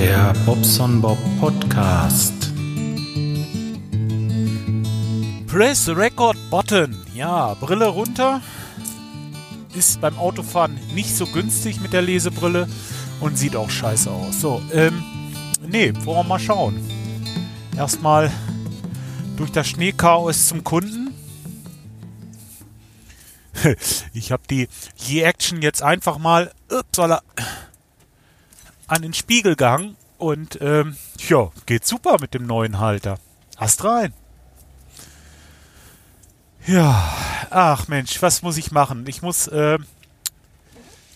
Der Bobson Bob Podcast. Press the Record Button. Ja, Brille runter. Ist beim Autofahren nicht so günstig mit der Lesebrille und sieht auch scheiße aus. So, ähm, nee, wollen wir mal schauen. Erstmal durch das Schneechaos zum Kunden. Ich habe die Ye-Action jetzt einfach mal upsala, an den Spiegel gehangen und ähm, ja, geht super mit dem neuen Halter. Hast rein. Ja, ach Mensch, was muss ich machen? Ich muss äh,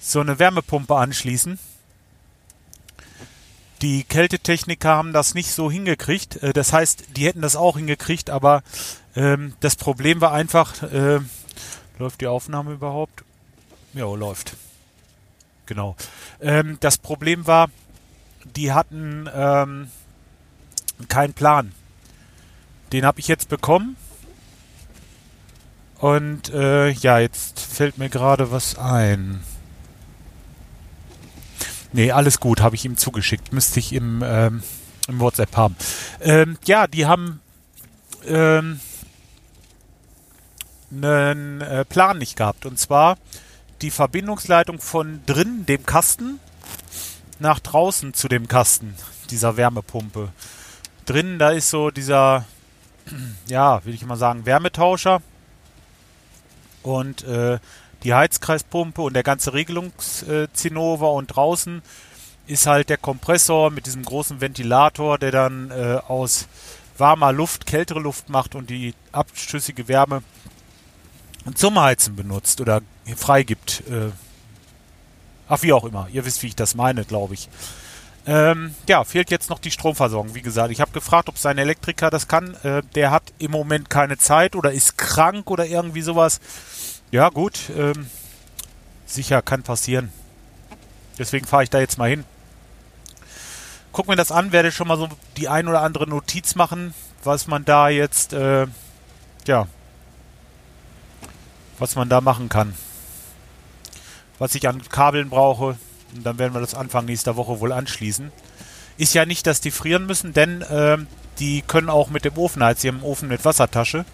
so eine Wärmepumpe anschließen. Die Kältetechniker haben das nicht so hingekriegt. Äh, das heißt, die hätten das auch hingekriegt, aber ähm, das Problem war einfach, äh, läuft die Aufnahme überhaupt? Ja, läuft. Genau. Ähm, das Problem war, die hatten ähm, keinen Plan. Den habe ich jetzt bekommen. Und äh, ja, jetzt fällt mir gerade was ein. Nee, alles gut, habe ich ihm zugeschickt. Müsste ich im, ähm, im WhatsApp haben. Ähm, ja, die haben ähm, einen äh, Plan nicht gehabt. Und zwar die Verbindungsleitung von drinnen, dem Kasten, nach draußen zu dem Kasten, dieser Wärmepumpe. Drinnen, da ist so dieser, ja, will ich mal sagen, Wärmetauscher. Und äh, die Heizkreispumpe und der ganze Regelungszinnober und draußen ist halt der Kompressor mit diesem großen Ventilator, der dann äh, aus warmer Luft kältere Luft macht und die abschüssige Wärme zum Heizen benutzt oder freigibt. Äh, ach, wie auch immer. Ihr wisst, wie ich das meine, glaube ich. Ähm, ja, fehlt jetzt noch die Stromversorgung. Wie gesagt, ich habe gefragt, ob sein Elektriker das kann. Äh, der hat im Moment keine Zeit oder ist krank oder irgendwie sowas. Ja, gut. Ähm, sicher, kann passieren. Deswegen fahre ich da jetzt mal hin. Guck mir das an, werde schon mal so die ein oder andere Notiz machen, was man da jetzt, äh, ja, was man da machen kann. Was ich an Kabeln brauche. Und dann werden wir das Anfang nächster Woche wohl anschließen. Ist ja nicht, dass die frieren müssen, denn äh, die können auch mit dem Ofen heizen. Sie haben einen Ofen mit Wassertasche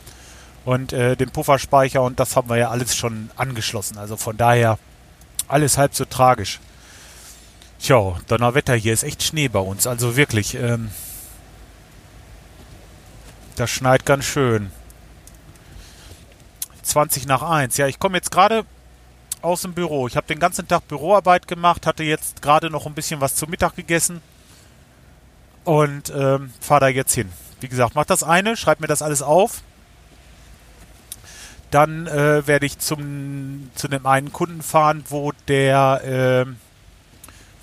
und äh, den Pufferspeicher und das haben wir ja alles schon angeschlossen. Also von daher alles halb so tragisch. Tja, Donnerwetter, hier ist echt Schnee bei uns. Also wirklich, ähm, das schneit ganz schön. 20 nach 1. Ja, ich komme jetzt gerade aus dem Büro. Ich habe den ganzen Tag Büroarbeit gemacht, hatte jetzt gerade noch ein bisschen was zu Mittag gegessen und ähm, fahre da jetzt hin. Wie gesagt, mach das eine, schreib mir das alles auf. Dann äh, werde ich zum, zu dem einen Kunden fahren, wo der, äh,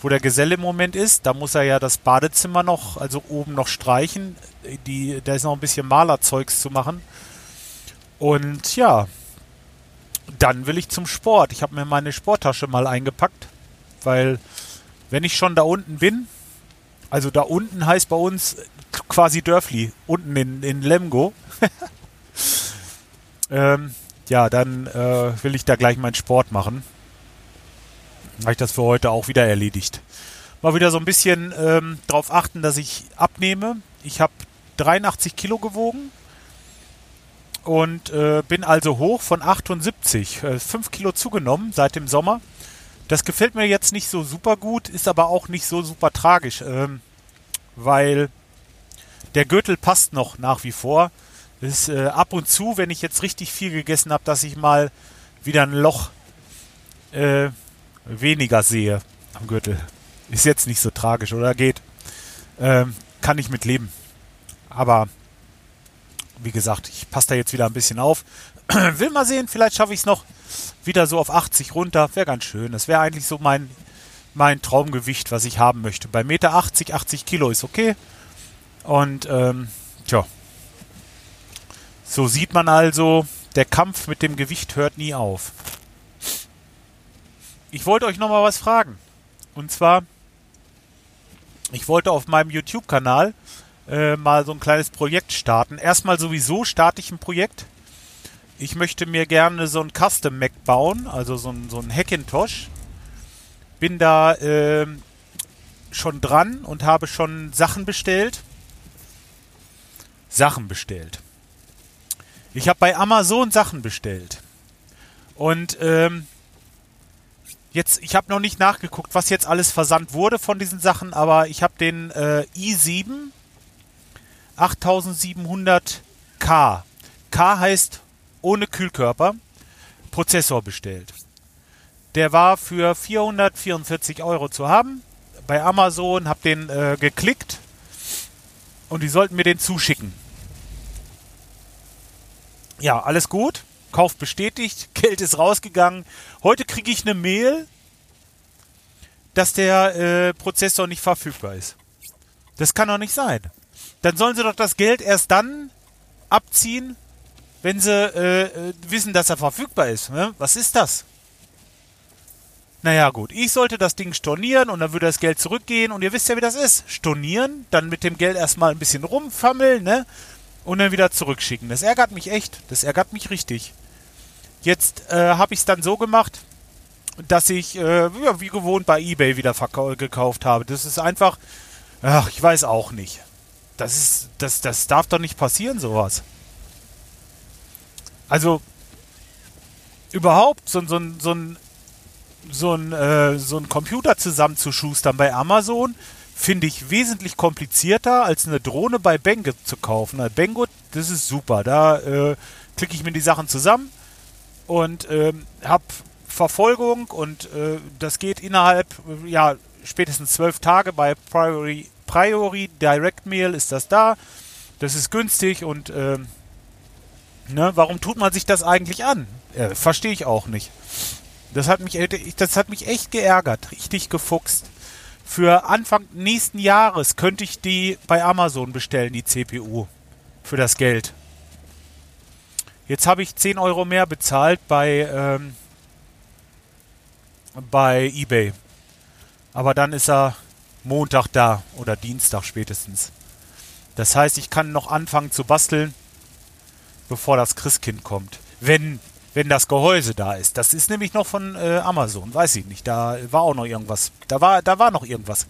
wo der Geselle im Moment ist. Da muss er ja das Badezimmer noch, also oben noch streichen. Die, da ist noch ein bisschen Malerzeugs zu machen. Und ja, dann will ich zum Sport. Ich habe mir meine Sporttasche mal eingepackt, weil wenn ich schon da unten bin, also da unten heißt bei uns quasi Dörfli, unten in, in Lemgo, ähm, ja, dann äh, will ich da gleich meinen Sport machen. Habe ich das für heute auch wieder erledigt. Mal wieder so ein bisschen ähm, darauf achten, dass ich abnehme. Ich habe 83 Kilo gewogen und äh, bin also hoch von 78, äh, 5 Kilo zugenommen seit dem Sommer. Das gefällt mir jetzt nicht so super gut, ist aber auch nicht so super tragisch, ähm, weil der Gürtel passt noch nach wie vor. Ist äh, ab und zu, wenn ich jetzt richtig viel gegessen habe, dass ich mal wieder ein Loch äh, weniger sehe am Gürtel. Ist jetzt nicht so tragisch, oder geht? Ähm, kann ich mit leben. Aber wie gesagt, ich passe da jetzt wieder ein bisschen auf. Will mal sehen, vielleicht schaffe ich es noch wieder so auf 80 runter. Wäre ganz schön. Das wäre eigentlich so mein, mein Traumgewicht, was ich haben möchte. Bei Meter 80, 80 Kilo ist okay. Und ähm, tja, so sieht man also, der Kampf mit dem Gewicht hört nie auf. Ich wollte euch noch mal was fragen. Und zwar, ich wollte auf meinem YouTube-Kanal äh, mal so ein kleines Projekt starten. Erstmal sowieso starte ich ein Projekt. Ich möchte mir gerne so ein Custom Mac bauen, also so ein, so ein Hackintosh. Bin da äh, schon dran und habe schon Sachen bestellt. Sachen bestellt. Ich habe bei Amazon Sachen bestellt. Und ähm, jetzt, ich habe noch nicht nachgeguckt, was jetzt alles versandt wurde von diesen Sachen, aber ich habe den äh, i7 8700K. K heißt ohne Kühlkörper. Prozessor bestellt. Der war für 444 Euro zu haben. Bei Amazon habe den äh, geklickt und die sollten mir den zuschicken. Ja, alles gut. Kauf bestätigt, Geld ist rausgegangen. Heute kriege ich eine Mail, dass der äh, Prozessor nicht verfügbar ist. Das kann doch nicht sein. Dann sollen sie doch das Geld erst dann abziehen, wenn sie äh, äh, wissen, dass er verfügbar ist. Ne? Was ist das? Naja, gut. Ich sollte das Ding stornieren und dann würde das Geld zurückgehen. Und ihr wisst ja, wie das ist. Stornieren, dann mit dem Geld erstmal ein bisschen rumfammeln, ne? Und dann wieder zurückschicken. Das ärgert mich echt. Das ärgert mich richtig. Jetzt äh, habe ich es dann so gemacht, dass ich, äh, wie gewohnt, bei eBay wieder gekauft habe. Das ist einfach, ach, ich weiß auch nicht. Das ist, das, das darf doch nicht passieren, sowas. Also überhaupt so, so, so ein so ein, äh, so ein Computer zusammenzuschustern bei Amazon finde ich wesentlich komplizierter als eine Drohne bei Banggood zu kaufen. Also Banggood, das ist super. Da äh, klicke ich mir die Sachen zusammen und äh, habe Verfolgung und äh, das geht innerhalb, ja, spätestens zwölf Tage bei Priori, Priori Direct Mail ist das da. Das ist günstig und ähm, Ne, warum tut man sich das eigentlich an? Äh, Verstehe ich auch nicht. Das hat mich, das hat mich echt geärgert, richtig gefuchst. Für Anfang nächsten Jahres könnte ich die bei Amazon bestellen, die CPU. Für das Geld. Jetzt habe ich 10 Euro mehr bezahlt bei, ähm, bei eBay. Aber dann ist er Montag da oder Dienstag spätestens. Das heißt, ich kann noch anfangen zu basteln bevor das Christkind kommt. Wenn, wenn das Gehäuse da ist. Das ist nämlich noch von äh, Amazon, weiß ich nicht. Da war auch noch irgendwas. Da war, da war noch irgendwas.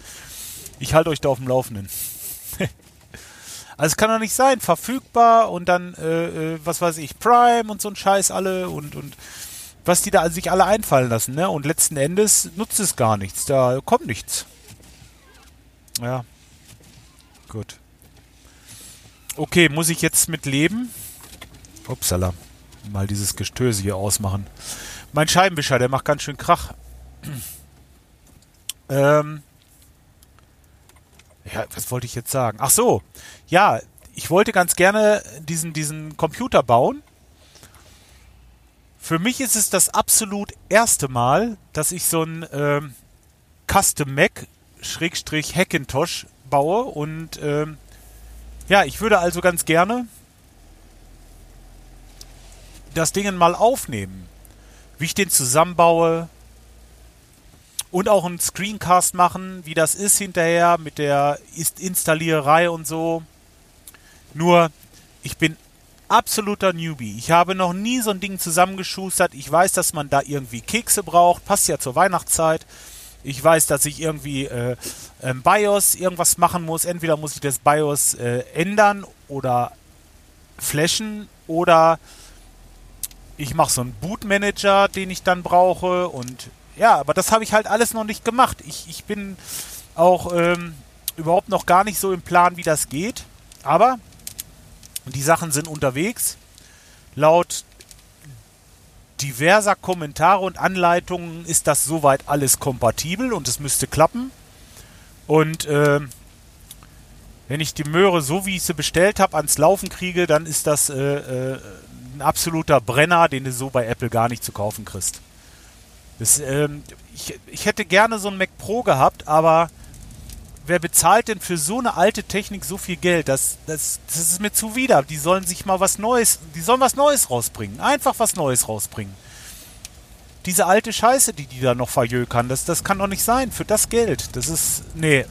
Ich halte euch da auf dem Laufenden. also es kann doch nicht sein, verfügbar und dann, äh, äh, was weiß ich, Prime und so ein Scheiß alle und, und was die da sich alle einfallen lassen, ne? Und letzten Endes nutzt es gar nichts. Da kommt nichts. Ja. Gut. Okay, muss ich jetzt mit leben? Upsala. Mal dieses Gestöse hier ausmachen. Mein Scheibenwischer, der macht ganz schön Krach. ähm. Ja, was wollte ich jetzt sagen? Ach so. Ja, ich wollte ganz gerne diesen, diesen Computer bauen. Für mich ist es das absolut erste Mal, dass ich so ein ähm, Custom Mac Schrägstrich Hackintosh baue und ähm, ja, ich würde also ganz gerne das Ding mal aufnehmen. Wie ich den zusammenbaue. Und auch einen Screencast machen, wie das ist hinterher mit der Installiererei und so. Nur, ich bin absoluter Newbie. Ich habe noch nie so ein Ding zusammengeschustert. Ich weiß, dass man da irgendwie Kekse braucht. Passt ja zur Weihnachtszeit. Ich weiß, dass ich irgendwie äh, im BIOS irgendwas machen muss. Entweder muss ich das BIOS äh, ändern oder flashen oder ich mache so einen Bootmanager, den ich dann brauche und ja, aber das habe ich halt alles noch nicht gemacht. Ich, ich bin auch ähm, überhaupt noch gar nicht so im Plan, wie das geht. Aber die Sachen sind unterwegs. Laut diverser Kommentare und Anleitungen ist das soweit alles kompatibel und es müsste klappen. Und äh, wenn ich die Möhre so wie ich sie bestellt habe ans Laufen kriege, dann ist das äh, äh, ein absoluter Brenner, den du so bei Apple gar nicht zu kaufen kriegst. Das, ähm, ich, ich hätte gerne so ein Mac Pro gehabt, aber wer bezahlt denn für so eine alte Technik so viel Geld? Das, das, das ist mir zuwider. Die sollen sich mal was Neues, die sollen was Neues rausbringen. Einfach was Neues rausbringen. Diese alte Scheiße, die die da noch verjökern, das, das kann doch nicht sein. Für das Geld. Das ist, nee,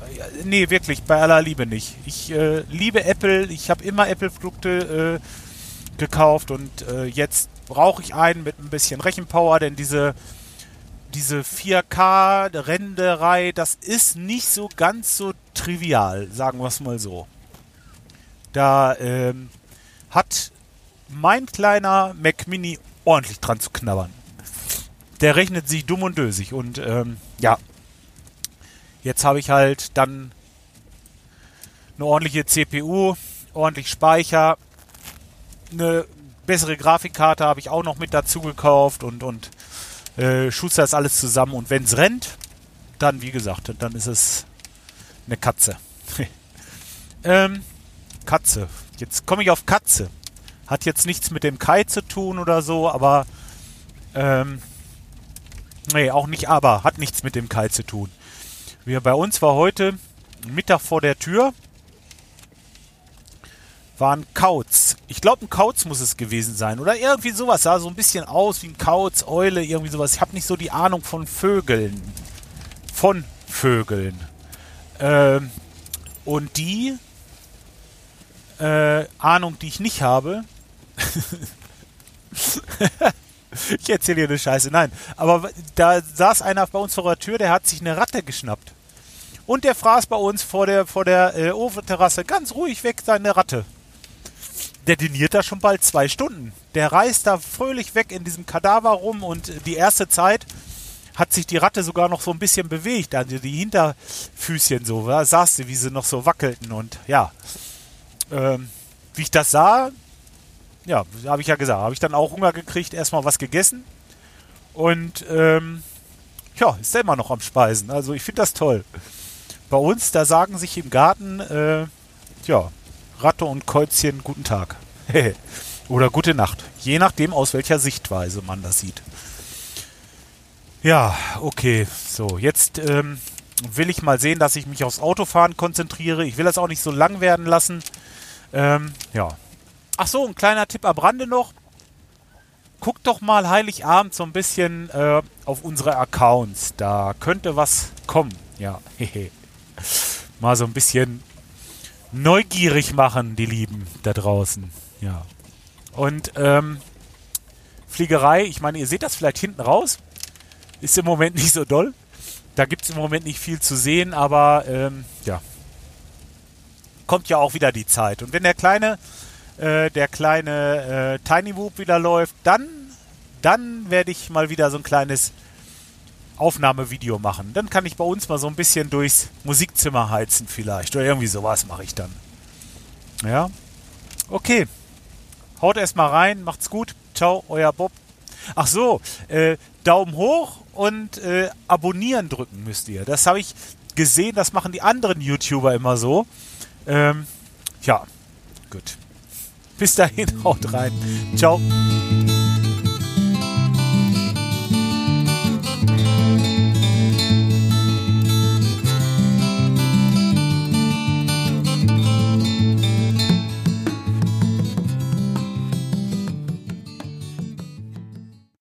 nee, wirklich, bei aller Liebe nicht. Ich äh, liebe Apple. Ich habe immer Apple-Produkte äh, gekauft und äh, jetzt brauche ich einen mit ein bisschen Rechenpower, denn diese, diese 4K-Renderei, das ist nicht so ganz so trivial, sagen wir es mal so. Da ähm, hat mein kleiner Mac Mini ordentlich dran zu knabbern. Der rechnet sich dumm und dösig und ähm, ja, jetzt habe ich halt dann eine ordentliche CPU, ordentlich Speicher, eine bessere Grafikkarte habe ich auch noch mit dazu gekauft und, und äh, schuster das alles zusammen und wenn es rennt, dann wie gesagt, dann ist es eine Katze. ähm, Katze. Jetzt komme ich auf Katze. Hat jetzt nichts mit dem Kai zu tun oder so, aber ähm, nee, auch nicht aber, hat nichts mit dem Kai zu tun. Wir bei uns war heute Mittag vor der Tür war ein Kauz. Ich glaube, ein Kauz muss es gewesen sein. Oder irgendwie sowas. Sah so ein bisschen aus wie ein Kauz, Eule, irgendwie sowas. Ich habe nicht so die Ahnung von Vögeln. Von Vögeln. Ähm, und die äh, Ahnung, die ich nicht habe. ich erzähle dir eine Scheiße. Nein, aber da saß einer bei uns vor der Tür, der hat sich eine Ratte geschnappt. Und der fraß bei uns vor der, vor der äh, Ofenterrasse ganz ruhig weg seine Ratte der diniert da schon bald zwei Stunden. Der reist da fröhlich weg in diesem Kadaver rum und die erste Zeit hat sich die Ratte sogar noch so ein bisschen bewegt. Also die Hinterfüßchen so, da saß sie, wie sie noch so wackelten und ja. Ähm, wie ich das sah, ja, habe ich ja gesagt, habe ich dann auch Hunger gekriegt, erstmal was gegessen und ähm, ja, ist er immer noch am Speisen. Also ich finde das toll. Bei uns, da sagen sich im Garten, äh, ja, Ratte und Käuzchen guten Tag. Oder gute Nacht. Je nachdem, aus welcher Sichtweise man das sieht. Ja, okay. So, jetzt ähm, will ich mal sehen, dass ich mich aufs Autofahren konzentriere. Ich will das auch nicht so lang werden lassen. Ähm, ja. Ach so, ein kleiner Tipp am Rande noch. Guckt doch mal Heiligabend so ein bisschen äh, auf unsere Accounts. Da könnte was kommen. Ja, hehe. mal so ein bisschen neugierig machen, die Lieben da draußen. Ja. Und ähm, Fliegerei, ich meine, ihr seht das vielleicht hinten raus. Ist im Moment nicht so doll. Da gibt es im Moment nicht viel zu sehen, aber ähm, ja. Kommt ja auch wieder die Zeit. Und wenn der kleine, äh, der kleine äh, Tiny Whoop wieder läuft, dann, dann werde ich mal wieder so ein kleines Aufnahmevideo machen. Dann kann ich bei uns mal so ein bisschen durchs Musikzimmer heizen vielleicht. Oder irgendwie sowas mache ich dann. Ja. Okay. Haut erstmal rein. Macht's gut. Ciao, euer Bob. Ach so, äh, Daumen hoch und äh, abonnieren drücken müsst ihr. Das habe ich gesehen, das machen die anderen YouTuber immer so. Ähm, ja, gut. Bis dahin, haut rein. Ciao.